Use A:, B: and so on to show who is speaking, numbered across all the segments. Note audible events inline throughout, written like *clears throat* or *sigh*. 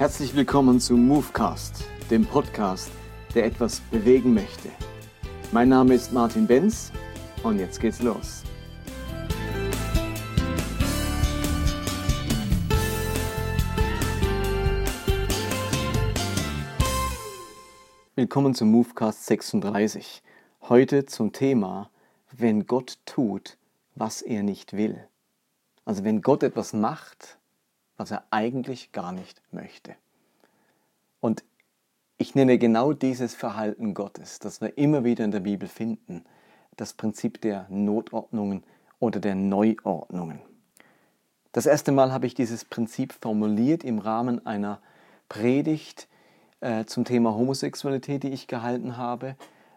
A: Herzlich willkommen zu Movecast, dem Podcast, der etwas bewegen möchte. Mein Name ist Martin Benz und jetzt geht's los. Willkommen zum Movecast 36. Heute zum Thema, wenn Gott tut, was er nicht will. Also wenn Gott etwas macht, was er eigentlich gar nicht möchte. Und ich nenne genau dieses Verhalten Gottes, das wir immer wieder in der Bibel finden, das Prinzip der Notordnungen oder der Neuordnungen. Das erste Mal habe ich dieses Prinzip formuliert im Rahmen einer Predigt äh, zum Thema Homosexualität, die ich gehalten habe,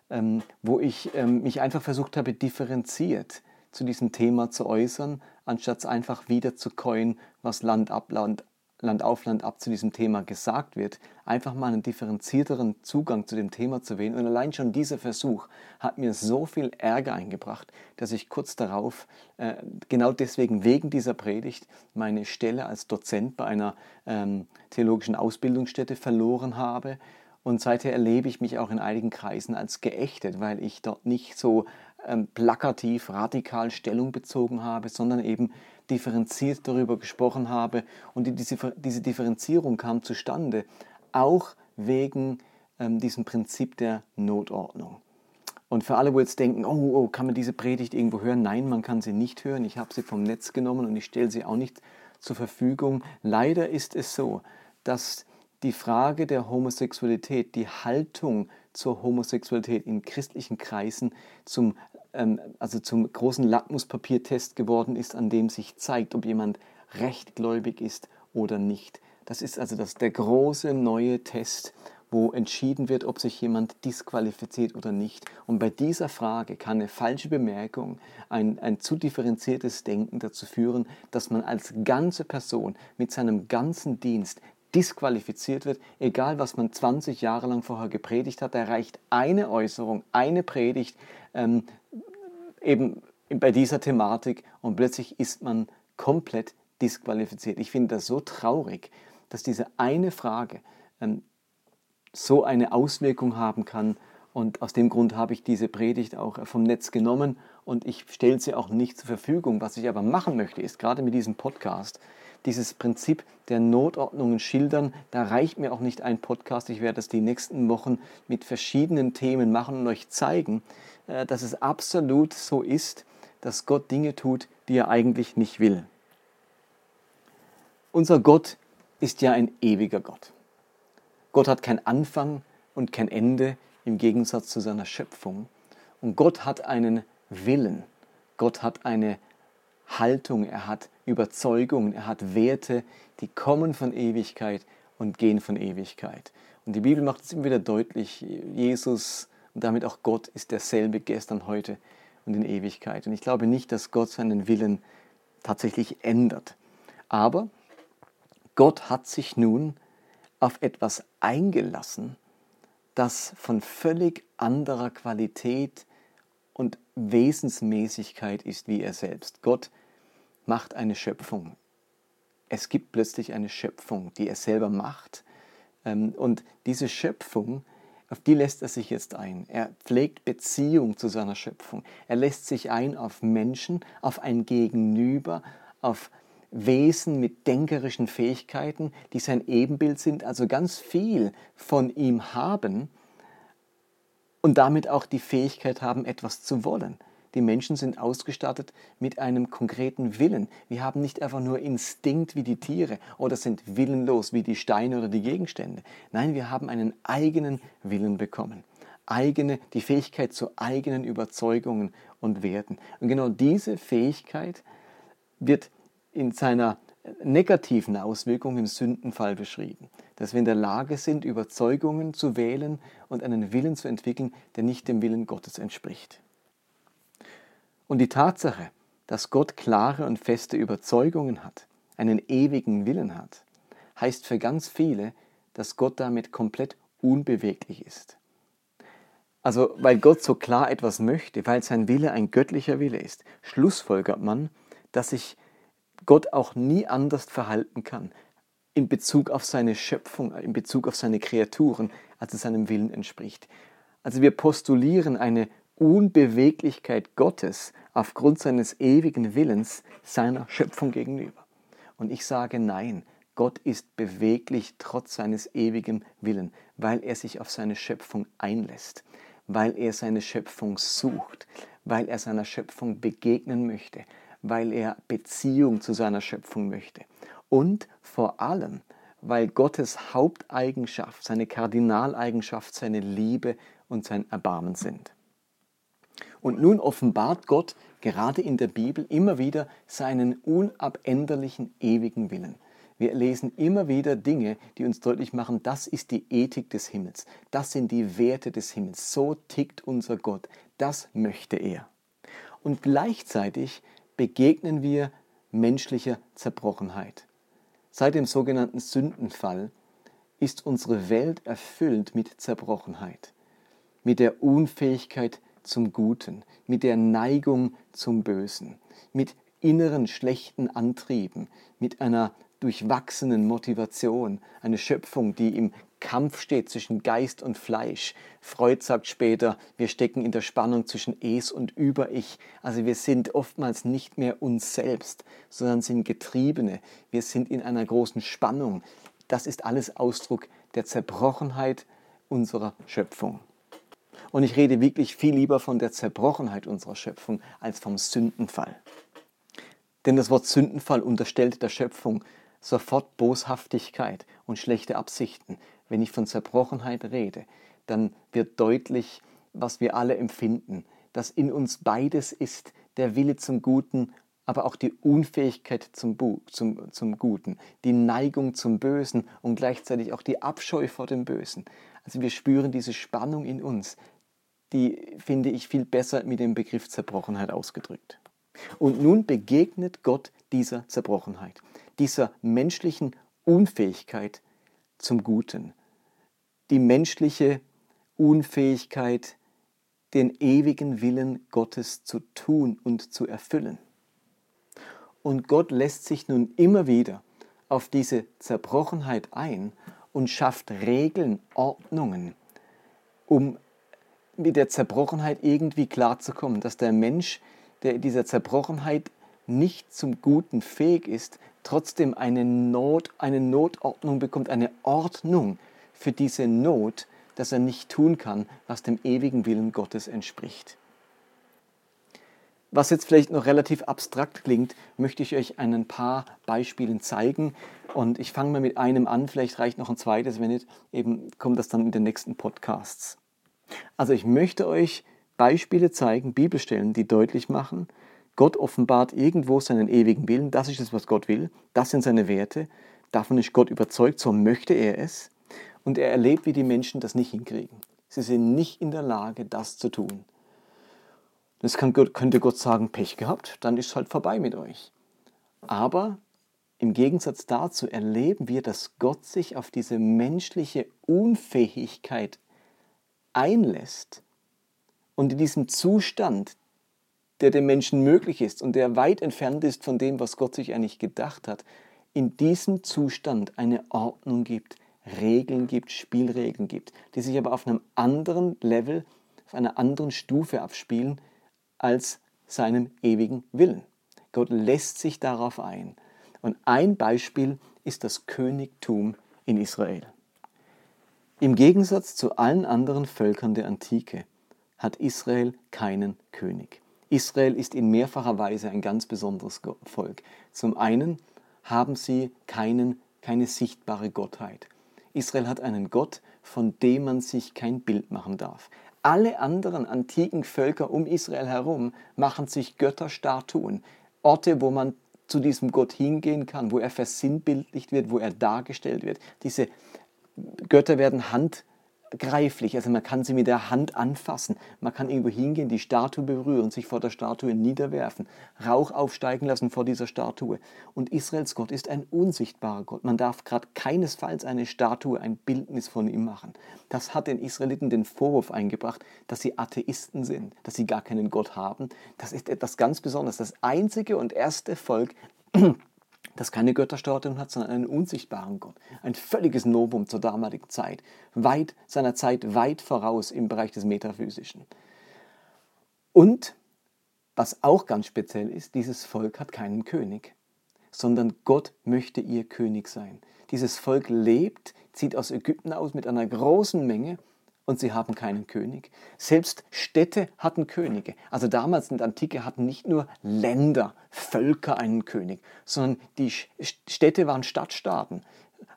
A: ähm, wo ich ähm, mich einfach versucht habe, differenziert zu diesem Thema zu äußern, anstatt einfach wieder zu coin, was Land, ab, Land, Land auf Land ab zu diesem Thema gesagt wird, einfach mal einen differenzierteren Zugang zu dem Thema zu wählen. Und allein schon dieser Versuch hat mir so viel Ärger eingebracht, dass ich kurz darauf, äh, genau deswegen wegen dieser Predigt, meine Stelle als Dozent bei einer ähm, theologischen Ausbildungsstätte verloren habe. Und seither erlebe ich mich auch in einigen Kreisen als geächtet, weil ich dort nicht so ähm, plakativ, radikal Stellung bezogen habe, sondern eben differenziert darüber gesprochen habe. Und diese, diese Differenzierung kam zustande, auch wegen ähm, diesem Prinzip der Notordnung. Und für alle, wo jetzt denken, oh, oh, kann man diese Predigt irgendwo hören? Nein, man kann sie nicht hören. Ich habe sie vom Netz genommen und ich stelle sie auch nicht zur Verfügung. Leider ist es so, dass die Frage der Homosexualität, die Haltung zur Homosexualität in christlichen Kreisen zum also zum großen Lackmuspapiertest geworden ist, an dem sich zeigt, ob jemand rechtgläubig ist oder nicht. Das ist also das, der große neue Test, wo entschieden wird, ob sich jemand disqualifiziert oder nicht. Und bei dieser Frage kann eine falsche Bemerkung, ein, ein zu differenziertes Denken dazu führen, dass man als ganze Person mit seinem ganzen Dienst disqualifiziert wird, egal was man 20 Jahre lang vorher gepredigt hat, da reicht eine Äußerung, eine Predigt ähm, eben bei dieser Thematik und plötzlich ist man komplett disqualifiziert. Ich finde das so traurig, dass diese eine Frage ähm, so eine Auswirkung haben kann. Und aus dem Grund habe ich diese Predigt auch vom Netz genommen und ich stelle sie auch nicht zur Verfügung. Was ich aber machen möchte, ist gerade mit diesem Podcast, dieses Prinzip der Notordnungen schildern. Da reicht mir auch nicht ein Podcast. Ich werde das die nächsten Wochen mit verschiedenen Themen machen und euch zeigen, äh, dass es absolut so ist, dass Gott Dinge tut, die er eigentlich nicht will. Unser Gott ist ja ein ewiger Gott. Gott hat kein Anfang und kein Ende im Gegensatz zu seiner Schöpfung. Und Gott hat einen Willen. Gott hat eine Haltung, er hat Überzeugungen, er hat Werte, die kommen von Ewigkeit und gehen von Ewigkeit. Und die Bibel macht es immer wieder deutlich, Jesus und damit auch Gott ist derselbe gestern, heute und in Ewigkeit. Und ich glaube nicht, dass Gott seinen Willen tatsächlich ändert. Aber Gott hat sich nun auf etwas eingelassen, das von völlig anderer Qualität und Wesensmäßigkeit ist wie er selbst. Gott macht eine Schöpfung. Es gibt plötzlich eine Schöpfung, die er selber macht. Ähm, und diese Schöpfung, auf die lässt er sich jetzt ein. Er pflegt Beziehung zu seiner Schöpfung. Er lässt sich ein auf Menschen, auf ein Gegenüber, auf Wesen mit denkerischen Fähigkeiten, die sein Ebenbild sind, also ganz viel von ihm haben und damit auch die Fähigkeit haben, etwas zu wollen. Die Menschen sind ausgestattet mit einem konkreten Willen. Wir haben nicht einfach nur Instinkt wie die Tiere oder sind willenlos wie die Steine oder die Gegenstände. Nein, wir haben einen eigenen Willen bekommen. Eigene, die Fähigkeit zu eigenen Überzeugungen und Werten. Und genau diese Fähigkeit wird in seiner negativen Auswirkung im Sündenfall beschrieben. Dass wir in der Lage sind, Überzeugungen zu wählen und einen Willen zu entwickeln, der nicht dem Willen Gottes entspricht. Und die Tatsache, dass Gott klare und feste Überzeugungen hat, einen ewigen Willen hat, heißt für ganz viele, dass Gott damit komplett unbeweglich ist. Also weil Gott so klar etwas möchte, weil sein Wille ein göttlicher Wille ist, schlussfolgert man, dass sich Gott auch nie anders verhalten kann. In Bezug auf seine Schöpfung, in Bezug auf seine Kreaturen, als es seinem Willen entspricht. Also wir postulieren eine Unbeweglichkeit Gottes aufgrund seines ewigen Willens seiner Schöpfung gegenüber. Und ich sage nein, Gott ist beweglich trotz seines ewigen Willens, weil er sich auf seine Schöpfung einlässt, weil er seine Schöpfung sucht, weil er seiner Schöpfung begegnen möchte, weil er Beziehung zu seiner Schöpfung möchte. Und vor allem, weil Gottes Haupteigenschaft, seine Kardinaleigenschaft, seine Liebe und sein Erbarmen sind. Und nun offenbart Gott gerade in der Bibel immer wieder seinen unabänderlichen ewigen Willen. Wir lesen immer wieder Dinge, die uns deutlich machen, das ist die Ethik des Himmels, das sind die Werte des Himmels, so tickt unser Gott, das möchte er. Und gleichzeitig begegnen wir menschlicher Zerbrochenheit. Seit dem sogenannten Sündenfall ist unsere Welt erfüllt mit Zerbrochenheit, mit der Unfähigkeit zum Guten, mit der Neigung zum Bösen, mit inneren schlechten Antrieben, mit einer durchwachsenen Motivation, eine Schöpfung, die im Kampf steht zwischen Geist und Fleisch. Freud sagt später, wir stecken in der Spannung zwischen Es und Über-Ich. Also wir sind oftmals nicht mehr uns selbst, sondern sind Getriebene. Wir sind in einer großen Spannung. Das ist alles Ausdruck der Zerbrochenheit unserer Schöpfung. Und ich rede wirklich viel lieber von der Zerbrochenheit unserer Schöpfung als vom Sündenfall. Denn das Wort Sündenfall unterstellt der Schöpfung sofort Boshaftigkeit und schlechte Absichten. Wenn ich von Zerbrochenheit rede, dann wird deutlich, was wir alle empfinden, dass in uns beides ist, der Wille zum Guten, aber auch die Unfähigkeit zum, zum, zum Guten, die Neigung zum Bösen und gleichzeitig auch die Abscheu vor dem Bösen. Also wir spüren diese Spannung in uns, die finde ich viel besser mit dem Begriff Zerbrochenheit ausgedrückt. Und nun begegnet Gott dieser Zerbrochenheit, dieser menschlichen Unfähigkeit zum Guten, die menschliche Unfähigkeit, den ewigen Willen Gottes zu tun und zu erfüllen. Und Gott lässt sich nun immer wieder auf diese Zerbrochenheit ein und schafft Regeln, Ordnungen, um mit der Zerbrochenheit irgendwie klarzukommen, dass der Mensch, der in dieser Zerbrochenheit nicht zum Guten fähig ist, trotzdem eine, Not, eine Notordnung bekommt, eine Ordnung für diese Not, dass er nicht tun kann, was dem ewigen Willen Gottes entspricht. Was jetzt vielleicht noch relativ abstrakt klingt, möchte ich euch ein paar Beispielen zeigen. Und ich fange mal mit einem an, vielleicht reicht noch ein zweites, wenn nicht, eben kommt das dann in den nächsten Podcasts. Also ich möchte euch Beispiele zeigen, Bibelstellen, die deutlich machen, Gott offenbart irgendwo seinen ewigen Willen, das ist es, was Gott will, das sind seine Werte, davon ist Gott überzeugt, so möchte er es. Und er erlebt, wie die Menschen das nicht hinkriegen. Sie sind nicht in der Lage, das zu tun. Das kann könnte Gott sagen, Pech gehabt, dann ist es halt vorbei mit euch. Aber im Gegensatz dazu erleben wir, dass Gott sich auf diese menschliche Unfähigkeit einlässt und in diesem Zustand, der dem Menschen möglich ist und der weit entfernt ist von dem, was Gott sich eigentlich gedacht hat, in diesem Zustand eine Ordnung gibt, Regeln gibt, Spielregeln gibt, die sich aber auf einem anderen Level, auf einer anderen Stufe abspielen als seinem ewigen Willen. Gott lässt sich darauf ein. Und ein Beispiel ist das Königtum in Israel. Im Gegensatz zu allen anderen Völkern der Antike hat Israel keinen König. Israel ist in mehrfacher Weise ein ganz besonderes Volk. Zum einen haben sie keinen, keine sichtbare Gottheit. Israel hat einen Gott, von dem man sich kein Bild machen darf. Alle anderen antiken Völker um Israel herum machen sich Götterstatuen, Orte, wo man zu diesem Gott hingehen kann, wo er versinnbildlicht wird, wo er dargestellt wird. Diese Götter werden handgreiflich, also man kann sie mit der Hand anfassen, man kann irgendwo hingehen, die Statue berühren, sich vor der Statue niederwerfen, Rauch aufsteigen lassen vor dieser Statue. Und Israels Gott ist ein unsichtbarer Gott. Man darf gerade keinesfalls eine Statue, ein Bildnis von ihm machen. Das hat den Israeliten den Vorwurf eingebracht, dass sie Atheisten sind, dass sie gar keinen Gott haben. Das ist etwas ganz Besonderes. Das einzige und erste Volk, *clears throat* das keine Götterstatuen hat, sondern einen unsichtbaren Gott. Ein völliges Novum zur damaligen Zeit. Weit seiner Zeit, weit voraus im Bereich des Metaphysischen. Und was auch ganz speziell ist, dieses Volk hat keinen König, sondern Gott möchte ihr König sein. Dieses Volk lebt, zieht aus Ägypten aus mit einer großen Menge und sie haben keinen König. Selbst Städte hatten Könige. Also damals in der Antike hatten nicht nur Länder, Völker einen König, sondern die Städte waren Stadtstaaten.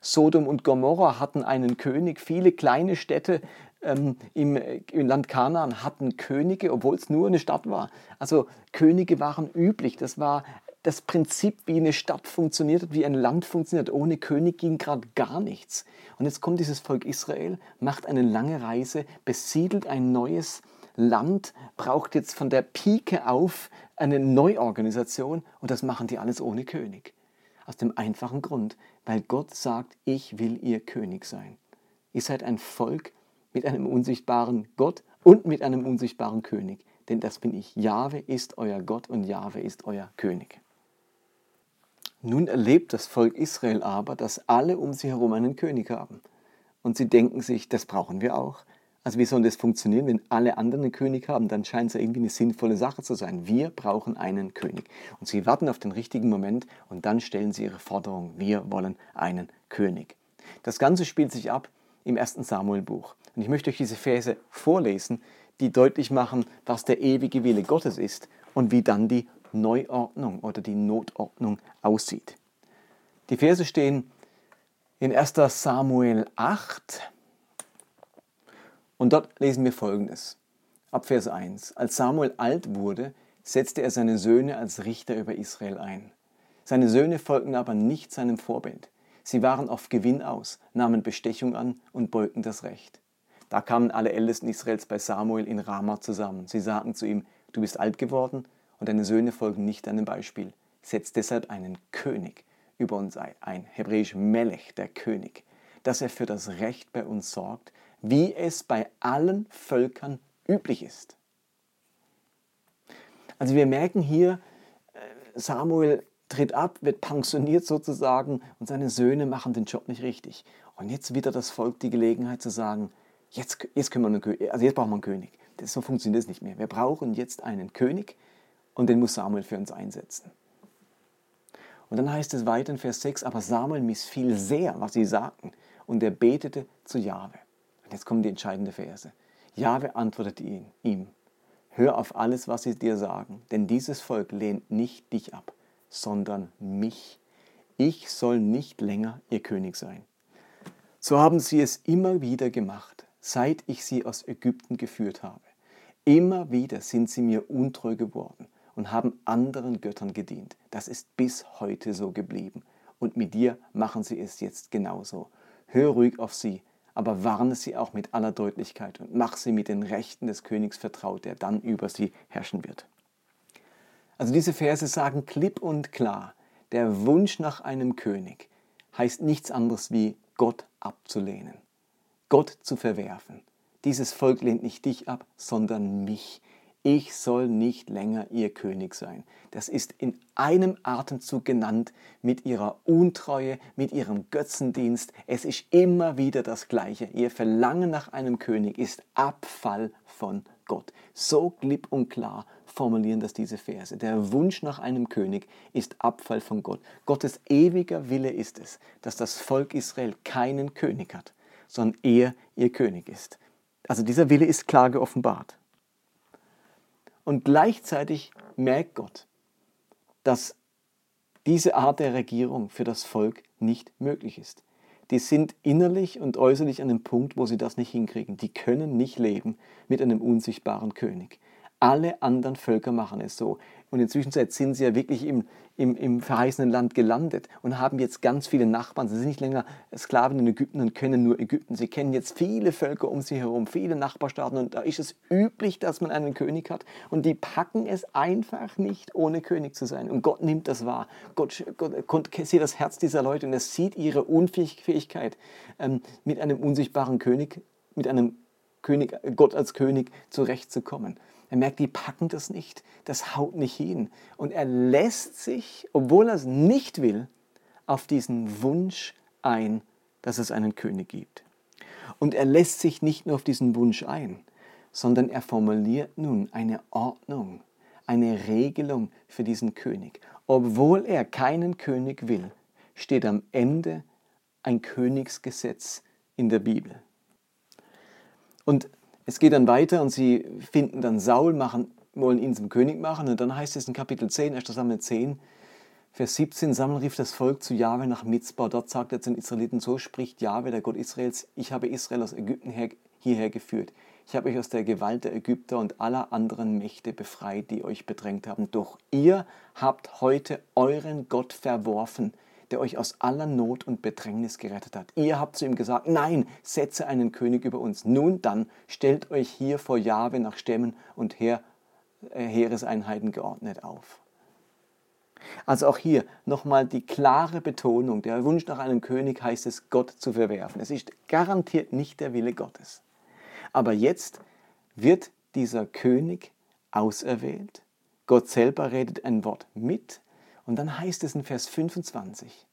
A: Sodom und Gomorra hatten einen König. Viele kleine Städte ähm, im, im, Land Kanaan hatten Könige, obwohl es nur eine Stadt war. Also Könige waren üblich. Das war das Prinzip, wie eine Stadt funktioniert hat, wie ein Land funktioniert. Ohne König ging gerade gar nichts. Und jetzt kommt dieses Volk Israel, macht eine lange Reise, besiedelt ein neues Land, braucht jetzt von der Pike auf eine Neuorganisation und das machen die alles ohne König. Aus dem einfachen Grund, weil Gott sagt, ich will ihr König sein. Ihr seid ein Volk mit einem unsichtbaren Gott und mit einem unsichtbaren König. Denn das bin ich. Jahwe ist euer Gott und Jahwe ist euer König. Nun erlebt das Volk Israel aber, dass alle um sie herum einen König haben. Und sie denken sich, das brauchen wir auch. Also wie soll das funktionieren, wenn alle anderen einen König haben? Dann scheint es ja irgendwie eine sinnvolle Sache zu sein. Wir brauchen einen König. Und sie warten auf den richtigen Moment und dann stellen sie ihre Forderung, wir wollen einen König. Das Ganze spielt sich ab im ersten Samuel-Buch. Und ich möchte euch diese Verse vorlesen, die deutlich machen, was der ewige Wille Gottes ist und wie dann die Neuordnung oder die Notordnung aussieht. Die Verse stehen in 1. Samuel 8 und dort lesen wir folgendes. Ab Vers 1. Als Samuel alt wurde, setzte er seine Söhne als Richter über Israel ein. Seine Söhne folgten aber nicht seinem Vorbild. Sie waren auf Gewinn aus, nahmen Bestechung an und beugten das Recht. Da kamen alle Ältesten Israels bei Samuel in Rama zusammen. Sie sagten zu ihm, du bist alt geworden und deine Söhne folgen nicht deinem Beispiel. Setz deshalb einen König über uns ein, ein hebräisch Melech, der König, dass er für das Recht bei uns sorgt, wie es bei allen Völkern üblich ist. Also wir merken hier, äh, Samuel tritt ab, wird pensioniert sozusagen und seine Söhne machen den Job nicht richtig. Und jetzt wieder das Volk die Gelegenheit zu sagen, jetzt, jetzt, können wir einen also jetzt brauchen wir einen König. Das, so funktioniert es nicht mehr. Wir brauchen jetzt einen König, und den muss Samuel für uns einsetzen. Und dann heißt es weiter in Vers 6, aber Samuel missfiel sehr, was sie sagten, und er betete zu Jahwe. Und jetzt kommen die entscheidenden Verse. Jahwe antwortete ihm, hör auf alles, was sie dir sagen, denn dieses Volk lehnt nicht dich ab, sondern mich. Ich soll nicht länger ihr König sein. So haben sie es immer wieder gemacht, seit ich sie aus Ägypten geführt habe. Immer wieder sind sie mir untreu geworden und haben anderen Göttern gedient. Das ist bis heute so geblieben. Und mit dir machen sie es jetzt genauso. Hör ruhig auf sie, aber warne sie auch mit aller Deutlichkeit und mach sie mit den Rechten des Königs vertraut, der dann über sie herrschen wird. Also diese Verse sagen klipp und klar, der Wunsch nach einem König heißt nichts anderes wie Gott abzulehnen, Gott zu verwerfen. Dieses Volk lehnt nicht dich ab, sondern mich ich soll nicht länger ihr König sein. Das ist in einem Atemzug genannt mit ihrer Untreue, mit ihrem Götzendienst. Es ist immer wieder das Gleiche. Ihr Verlangen nach einem König ist Abfall von Gott. So klipp und klar formulieren das diese Verse. Der Wunsch nach einem König ist Abfall von Gott. Gottes ewiger Wille ist es, dass das Volk Israel keinen König hat, sondern er ihr König ist. Also dieser Wille ist klar geoffenbart. Und gleichzeitig merkt Gott, dass diese Art der Regierung für das Volk nicht möglich ist. Die sind innerlich und äußerlich an dem Punkt, wo sie das nicht hinkriegen. Die können nicht leben mit einem unsichtbaren König. Alle anderen Völker machen es so. Und in der Zwischenzeit sind sie ja wirklich im, im, im verheißenen Land gelandet und haben jetzt ganz viele Nachbarn. Sie sind nicht länger Sklaven in Ägypten und können nur Ägypten. Sie kennen jetzt viele Völker um sie herum, viele Nachbarstaaten. Und da ist es üblich, dass man einen König hat. Und die packen es einfach nicht, ohne König zu sein. Und Gott nimmt das wahr. Gott, Gott, Gott sieht das Herz dieser Leute und er sieht ihre Unfähigkeit, ähm, mit einem unsichtbaren König, mit einem König, Gott als König zurechtzukommen. Er merkt, die packen das nicht, das haut nicht hin. Und er lässt sich, obwohl er es nicht will, auf diesen Wunsch ein, dass es einen König gibt. Und er lässt sich nicht nur auf diesen Wunsch ein, sondern er formuliert nun eine Ordnung, eine Regelung für diesen König. Obwohl er keinen König will, steht am Ende ein Königsgesetz in der Bibel. Und es geht dann weiter und sie finden dann Saul, machen, wollen ihn zum König machen. Und dann heißt es in Kapitel 10, 1. Samuel 10, Vers 17, Samuel rief das Volk zu Jahwe nach Mitzbah. Dort sagt er zu den Israeliten, so spricht Jahwe, der Gott Israels, ich habe Israel aus Ägypten her, hierher geführt. Ich habe euch aus der Gewalt der Ägypter und aller anderen Mächte befreit, die euch bedrängt haben. Doch ihr habt heute euren Gott verworfen, der euch aus aller Not und Bedrängnis gerettet hat. Ihr habt zu ihm gesagt, nein, setze einen König über uns. Nun dann, stellt euch hier vor Jahwe nach Stämmen und Heer, äh, Heereseinheiten geordnet auf. Also auch hier nochmal die klare Betonung, der Wunsch nach einem König heißt es, Gott zu verwerfen. Es ist garantiert nicht der Wille Gottes. Aber jetzt wird dieser König auserwählt. Gott selber redet ein Wort mit. Und dann heißt es in Vers 25,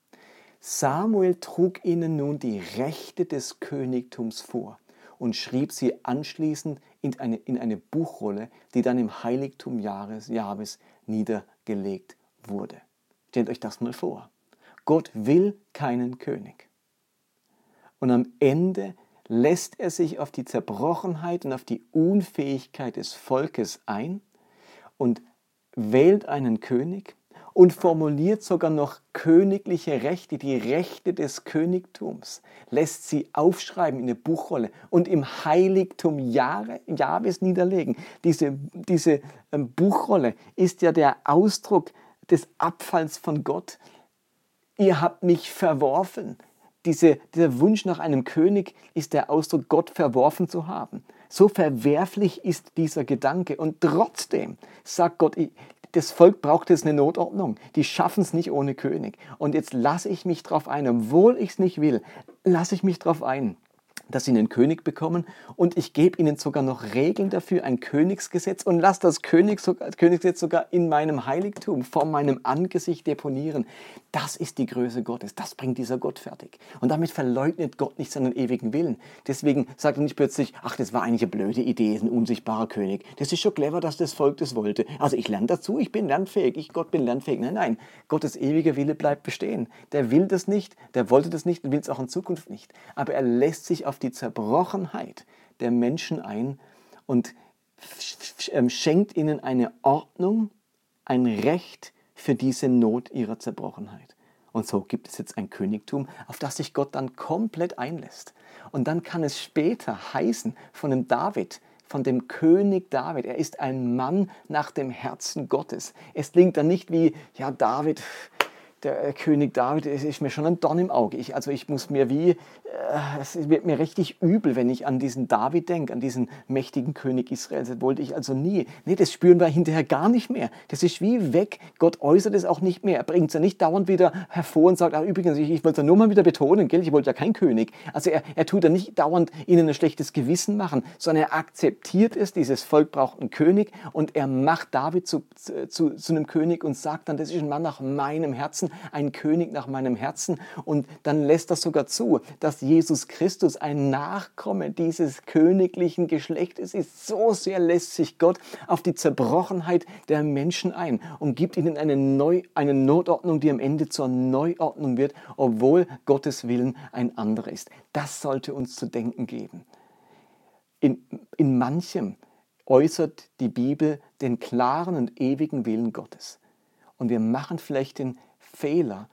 A: Samuel trug ihnen nun die Rechte des Königtums vor und schrieb sie anschließend in eine, in eine Buchrolle, die dann im Heiligtum Jahres, Jahres niedergelegt wurde. Stellt euch das mal vor. Gott will keinen König. Und am Ende lässt er sich auf die Zerbrochenheit und auf die Unfähigkeit des Volkes ein und wählt einen König und formuliert sogar noch königliche Rechte, die Rechte des Königtums, lässt sie aufschreiben in eine Buchrolle und im Heiligtum Jahres niederlegen. Diese, diese ähm, Buchrolle ist ja der Ausdruck des Abfalls von Gott. Ihr habt mich verworfen. Diese, dieser Wunsch nach einem König ist der Ausdruck, Gott verworfen zu haben. So verwerflich ist dieser Gedanke. Und trotzdem sagt Gott, das Volk braucht jetzt eine Notordnung. Die schaffen es nicht ohne König. Und jetzt lasse ich mich darauf ein, obwohl ich es nicht will, lasse ich mich darauf ein dass sie einen König bekommen und ich gebe ihnen sogar noch Regeln dafür, ein Königsgesetz und lasse das Königsgesetz sogar in meinem Heiligtum, vor meinem Angesicht deponieren. Das ist die Größe Gottes, das bringt dieser Gott fertig. Und damit verleugnet Gott nicht seinen ewigen Willen. Deswegen sagt er nicht plötzlich, ach, das war eigentlich eine blöde Idee, ein unsichtbarer König. Das ist schon clever, dass das Volk das wollte. Also ich lerne dazu, ich bin lernfähig, ich Gott bin lernfähig. Nein, nein, Gottes ewiger Wille bleibt bestehen. Der will das nicht, der wollte das nicht und will es auch in Zukunft nicht. Aber er lässt sich auf auf die Zerbrochenheit der Menschen ein und ähm, schenkt ihnen eine Ordnung, ein Recht für diese Not ihrer Zerbrochenheit. Und so gibt es jetzt ein Königtum, auf das sich Gott dann komplett einlässt. Und dann kann es später heißen von dem David, von dem König David. Er ist ein Mann nach dem Herzen Gottes. Es klingt dann nicht wie, ja, David, der König David ist mir schon ein Dorn im Auge. Ich, also ich muss mir wie, äh, es wird mir richtig übel, wenn ich an diesen David denke, an diesen mächtigen König Israels. Das wollte ich also nie. Nee, das spüren wir hinterher gar nicht mehr. Das ist wie weg. Gott äußert es auch nicht mehr. Er bringt es ja nicht dauernd wieder hervor und sagt, ah, übrigens, ich, ich wollte es nur mal wieder betonen, gell? ich wollte ja kein König. Also er, er tut ja nicht dauernd ihnen ein schlechtes Gewissen machen, sondern er akzeptiert es, dieses Volk braucht einen König und er macht David zu, zu, zu einem König und sagt dann, das ist ein Mann nach meinem Herzen ein König nach meinem Herzen. Und dann lässt das sogar zu, dass Jesus Christus ein Nachkomme dieses königlichen Geschlechtes ist. So sehr lässt sich Gott auf die Zerbrochenheit der Menschen ein und gibt ihnen eine, Neu eine Notordnung, die am Ende zur Neuordnung wird, obwohl Gottes Willen ein anderer ist. Das sollte uns zu denken geben. In, in manchem äußert die Bibel den klaren und ewigen Willen Gottes. Und wir machen vielleicht den Fehler,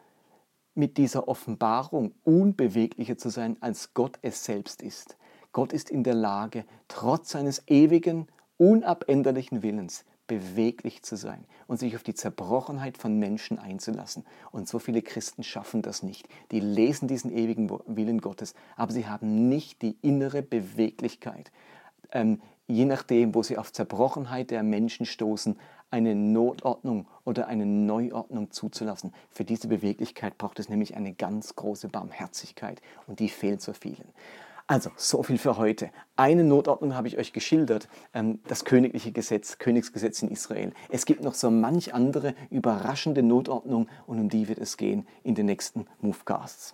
A: mit dieser Offenbarung unbeweglicher zu sein, als Gott es selbst ist. Gott ist in der Lage, trotz seines ewigen, unabänderlichen Willens beweglich zu sein und sich auf die Zerbrochenheit von Menschen einzulassen. Und so viele Christen schaffen das nicht. Die lesen diesen ewigen Willen Gottes, aber sie haben nicht die innere Beweglichkeit, ähm, je nachdem, wo sie auf Zerbrochenheit der Menschen stoßen, eine Notordnung oder eine Neuordnung zuzulassen. Für diese Beweglichkeit braucht es nämlich eine ganz große Barmherzigkeit und die fehlt so vielen. Also, so viel für heute. Eine Notordnung habe ich euch geschildert, ähm, das königliche Gesetz, Königsgesetz in Israel. Es gibt noch so manch andere überraschende Notordnung und um die wird es gehen in den nächsten Movecasts.